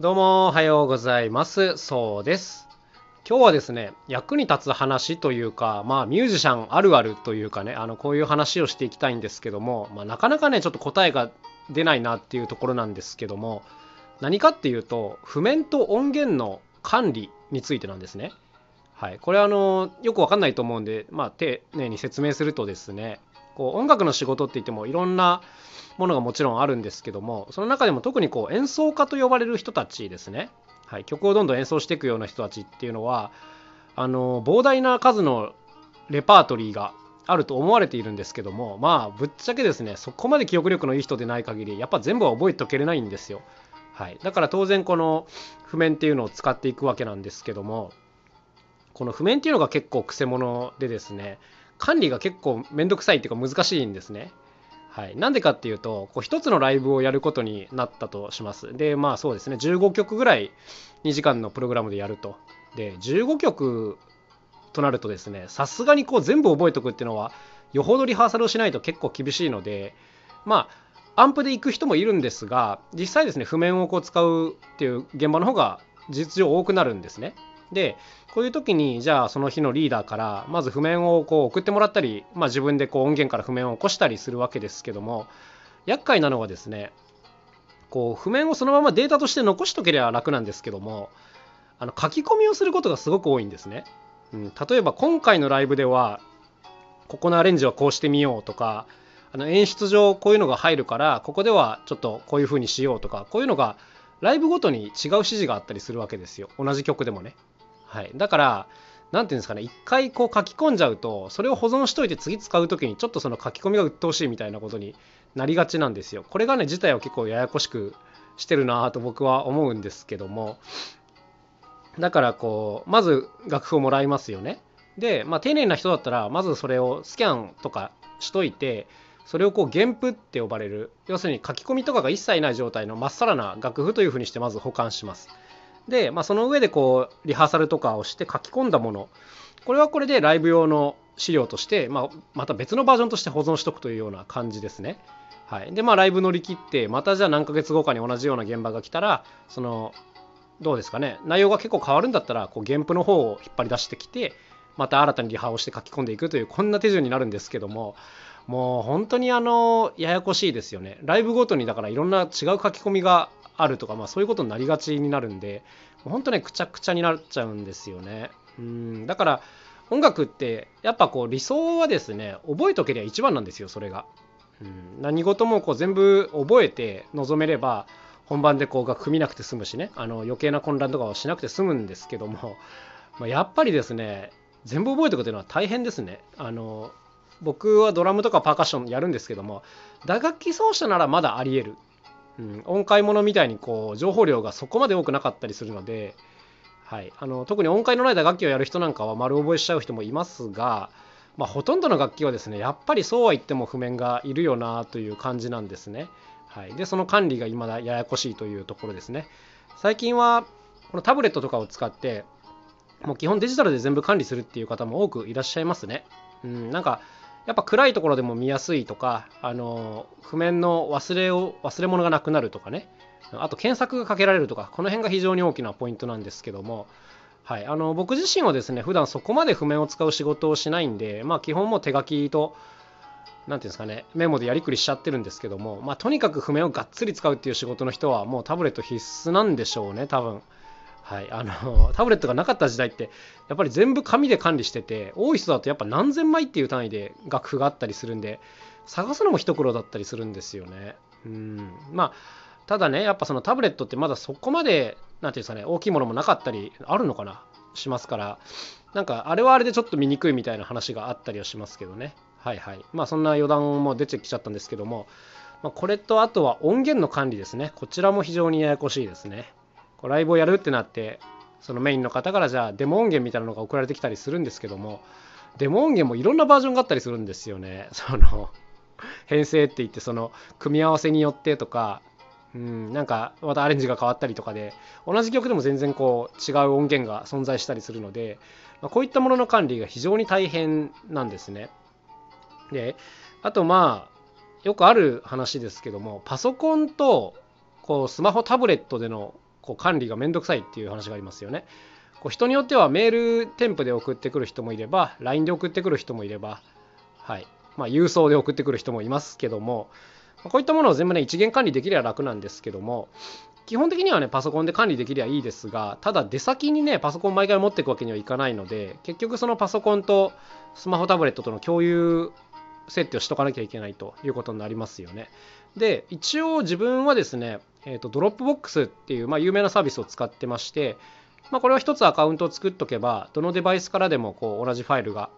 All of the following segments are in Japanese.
どうもおはようございます。そうです。今日はですね、役に立つ話というか、まあミュージシャンあるあるというかね、あのこういう話をしていきたいんですけども、まあ、なかなかね、ちょっと答えが出ないなっていうところなんですけども、何かっていうと、譜面と音源の管理についてなんですね。はい、これあのよくわかんないと思うんで、まあ、丁寧に説明するとですねこう音楽の仕事って言ってもいろんなものがもちろんあるんですけどもその中でも特にこう演奏家と呼ばれる人たちですね、はい、曲をどんどん演奏していくような人たちっていうのはあの膨大な数のレパートリーがあると思われているんですけどもまあぶっちゃけですねそこまで記憶力のいい人でない限りやっぱ全部は覚えておけれないんですよ、はい、だから当然この譜面っていうのを使っていくわけなんですけどもこの譜面っていうのが結構くせ者でですね管理が結構めんどくさいっていうか難しいんですね。はい、なんでかっていうとこう一つのライブをやることになったとします。でまあそうですね15曲ぐらい2時間のプログラムでやると。で15曲となるとですねさすがにこう全部覚えておくっていうのはよほどリハーサルをしないと結構厳しいのでまあアンプで行く人もいるんですが実際ですね譜面をこう使うっていう現場の方が実上多くなるんですね。でこういう時にじゃあその日のリーダーからまず譜面をこう送ってもらったり、まあ、自分でこう音源から譜面を起こしたりするわけですけども厄介なのはですねこう譜面をそのままデータとして残しとければ楽なんですけどもあの書き込みをすることがすごく多いんですね。うん、例えば今回のライブではここのアレンジはこうしてみようとかあの演出上こういうのが入るからここではちょっとこういう風にしようとかこういうのがライブごとに違う指示があったりするわけですよ同じ曲でもね。はい、だから何ていうんですかね一回こう書き込んじゃうとそれを保存しといて次使う時にちょっとその書き込みが鬱陶しいみたいなことになりがちなんですよ。これがね自体は結構ややこしくしてるなと僕は思うんですけどもだからこうまず楽譜をもらいますよね。で、まあ、丁寧な人だったらまずそれをスキャンとかしといてそれをこう原譜って呼ばれる要するに書き込みとかが一切ない状態のまっさらな楽譜というふうにしてまず保管します。で、まあ、その上でこうリハーサルとかをして書き込んだもの。これはこれでライブ用の資料として、まあ、また別のバージョンとして保存しとくというような感じですね。はい、でまあライブ乗り切ってまたじゃあ何ヶ月後かに同じような現場が来たらそのどうですかね。内容が結構変わるんだったらこう原譜の方を引っ張り出してきてまた新たにリハをして書き込んでいくというこんな手順になるんですけども。もう本当にあのややこしいですよね。ライブごとにだからいろんな違う書き込みがあるとか、まあ、そういうことになりがちになるんで本当ねくちゃくちゃになっちゃうんですよね。うん。だから音楽ってやっぱこう理想はですね覚えとけりゃ一番なんですよそれが、うん、何事もこう全部覚えて臨めれば本番でこう楽譜見なくて済むしね。あの余計な混乱とかはしなくて済むんですけども、まあ、やっぱりですね全部覚えておくというのは大変ですね。あの僕はドラムとかパーカッションやるんですけども打楽器奏者ならまだありえるうん、音階ものみたいにこう情報量がそこまで多くなかったりするので、はい、あの特に音階のない打楽器をやる人なんかは丸覚えしちゃう人もいますが、まあ、ほとんどの楽器はですねやっぱりそうは言っても譜面がいるよなという感じなんですね。はい、でその管理が未だややこしいというところですね。最近はこのタブレットとかを使ってもう基本デジタルで全部管理するっていう方も多くいらっしゃいますね。うん、なんかやっぱ暗いところでも見やすいとか、あの譜面の忘れを忘れ物がなくなるとかね、あと検索がかけられるとか、この辺が非常に大きなポイントなんですけども、はい、あの僕自身はですね、普段そこまで譜面を使う仕事をしないんで、まあ、基本も手書きと、なんていうんですかね、メモでやりくりしちゃってるんですけども、まあ、とにかく譜面をがっつり使うっていう仕事の人は、もうタブレット必須なんでしょうね、多分。はい、あの タブレットがなかった時代ってやっぱり全部紙で管理してて多い人だとやっぱ何千枚っていう単位で楽譜があったりするんで探すのも一苦労だったりするんですよね。うん。まあただねやっぱそのタブレットってまだそこまで何ていうんですかね大きいものもなかったりあるのかなしますから。なんかあれはあれでちょっと見にくいみたいな話があったりはしますけどね。はいはい。まあそんな余談も出てきちゃったんですけども、まあ、これとあとは音源の管理ですね。こちらも非常にややこしいですね。こうライブをやるってなってそのメインの方からじゃあデモ音源みたいなのが送られてきたりするんですけどもデモ音源もいろんなバージョンがあったりするんですよね。その編成って言ってその組み合わせによってとかうんなんかまたアレンジが変わったりとかで同じ曲でも全然こう違う音源が存在したりするので、ま、こういったものの管理が非常に大変なんですね。であとまあよくある話ですけどもパソコンとこうスマホタブレットでのこう管理がめんどくさいっていう話がありますよね。こう人によってはメール添付で送ってくる人もいれば LINE で送ってくる人もいれば、はいまあ、郵送で送ってくる人もいますけどもこういったものを全部ね一元管理できれば楽なんですけども基本的にはねパソコンで管理できりゃいいですがただ出先にねパソコン毎回持っていくわけにはいかないので結局そのパソコンとスマホタブレットとの共有設定をしとかなきゃいけないということになりますよね。で一応自分はですね、えーと、 Dropbox っていう、まあ、有名なサービスを使ってまして、まあ、これは一つアカウントを作っとけばどのデバイスからでもこう同じファイルが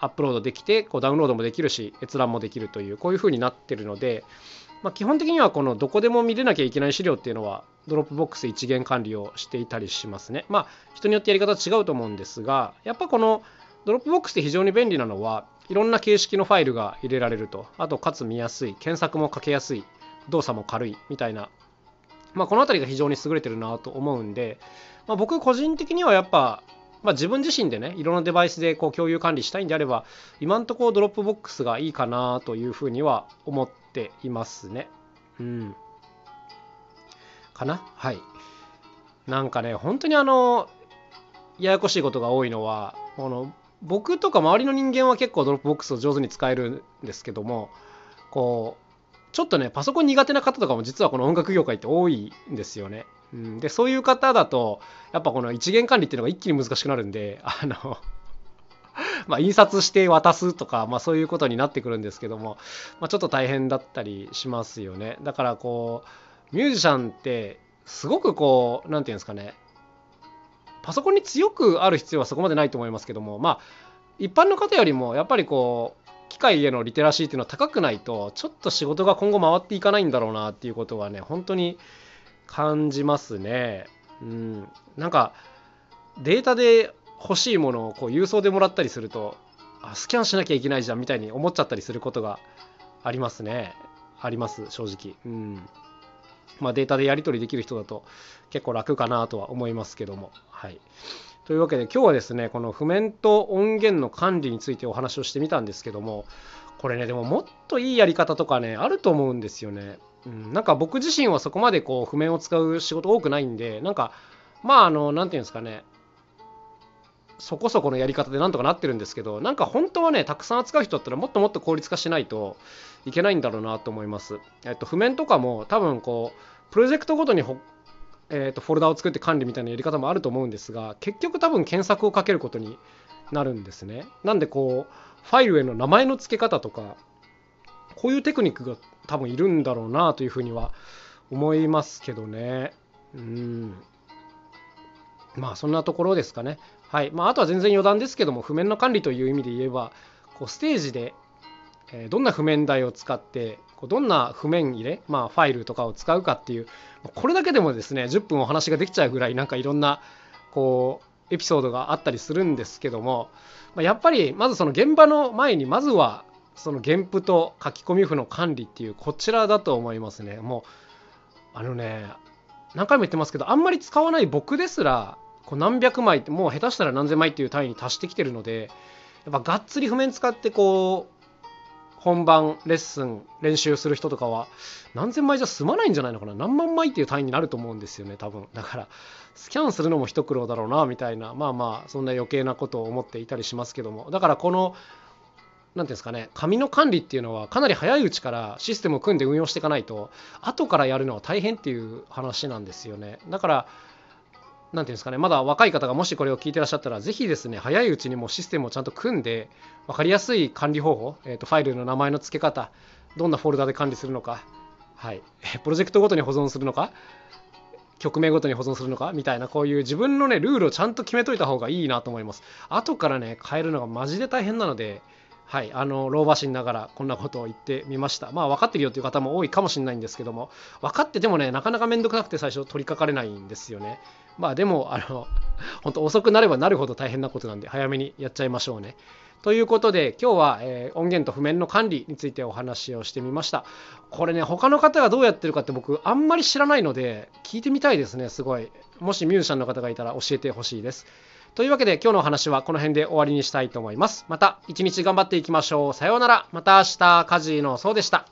アップロードできてこうダウンロードもできるし閲覧もできるというこういう風になってるので、まあ、基本的にはこのどこでも見れなきゃいけない資料っていうのは Dropbox 一元管理をしていたりしますね。まあ人によってやり方違うと思うんですがやっぱこのDropbox って非常に便利なのはいろんな形式のファイルが入れられるとあとかつ見やすい検索もかけやすい動作も軽いみたいな、まあ、この辺りが非常に優れてるなと思うんで、まあ、僕個人的にはやっぱまあ、自分自身でねいろんなデバイスでこう共有管理したいんであれば今んとこ Dropbox がいいかなというふうには思っていますね。うん。かな？はい。なんかね本当にあのややこしいことが多いのはこの僕とか周りの人間は結構 Dropbox を上手に使えるんですけどもこうちょっとねパソコン苦手な方とかも実はこの音楽業界って多いんですよね。うん、でそういう方だとやっぱこの一元管理っていうのが一気に難しくなるんで あの ま印刷して渡すとか、まあ、そういうことになってくるんですけども、まあ、ちょっと大変だったりしますよねだからこうミュージシャンってすごくこう何て言うんですかねパソコンに強くある必要はそこまでないと思いますけどもまあ一般の方よりもやっぱりこう機械へのリテラシーっていうのは高くないとちょっと仕事が今後回っていかないんだろうなっていうことはね本当に感じますね。うん、なんかデータで欲しいものをこう郵送でもらったりするとあスキャンしなきゃいけないじゃんみたいに思っちゃったりすることがありますね。あります正直。うんまあ、データでやり取りできる人だと結構楽かなとは思いますけども。はい、というわけで今日はですねこの譜面と音源の管理についてお話をしてみたんですけどもこれねでももっといいやり方とかねあると思うんですよね。うん、なんか僕自身はそこまでこう譜面を使う仕事多くないんでなんかまああの何て言うんですかねそこそこのやり方でなんとかなってるんですけどなんか本当はねたくさん扱う人だったらもっともっと効率化しないといけないんだろうなと思います。えっと、譜面とかも多分こうプロジェクトごとにえー、とフォルダを作って管理みたいなやり方もあると思うんですが結局多分検索をかけることになるんですね。なんでこうファイルへの名前の付け方とかこういうテクニックが多分いるんだろうなというふうには思いますけどね。うんまあそんなところですかね。はいまあ、あとは全然余談ですけども譜面の管理という意味で言えばこうステージで、どんな譜面台を使ってどんな譜面入れ、まあ、ファイルとかを使うかっていうこれだけでもですね10分お話ができちゃうぐらいなんかいろんなこうエピソードがあったりするんですけども、ま、やっぱりまずその現場の前にまずはその原譜と書き込み譜の管理っていうこちらだと思いますね。もうあのね何回も言ってますけどあんまり使わない僕ですらこう何百枚ってもう下手したら何千枚っていう単位に達してきてるのでやっぱがっつり譜面使ってこう本番レッスン練習する人とかは何千枚じゃ済まないんじゃないのかな。何万枚っていう単位になると思うんですよね多分。だからスキャンするのも一苦労だろうなみたいな。まあまあそんな余計なことを思っていたりしますけども。だからこの何ていうんですかね紙の管理っていうのはかなり早いうちからシステムを組んで運用していかないと後からやるのは大変っていう話なんですよね。だから何ていうんですかね、まだ若い方がもしこれを聞いてらっしゃったら、ぜひですね、早いうちにもシステムをちゃんと組んで、分かりやすい管理方法、えーと、ファイルの名前の付け方、どんなフォルダで管理するのか、はい、プロジェクトごとに保存するのか、曲名ごとに保存するのかみたいな、こういう自分のね、ルールをちゃんと決めといた方がいいなと思います。後からね、変えるのがマジで大変なので、はい、あの老婆心ながらこんなことを言ってみました。まあ分かってるよという方も多いかもしれないんですけども、分かっててもね、なかなか面倒くさくて最初取りかかれないんですよね。まあでも、あの、本当遅くなればなるほど大変なことなんで、早めにやっちゃいましょうね。ということで、今日は、えー、音源と譜面の管理についてお話をしてみました。これね、他の方がどうやってるかって僕、あんまり知らないので、聞いてみたいですね、すごい。もしミュージシャンの方がいたら教えてほしいです。というわけで今日のお話はこの辺で終わりにしたいと思います。また一日頑張っていきましょう。さようなら。また明日、カジのそうでした。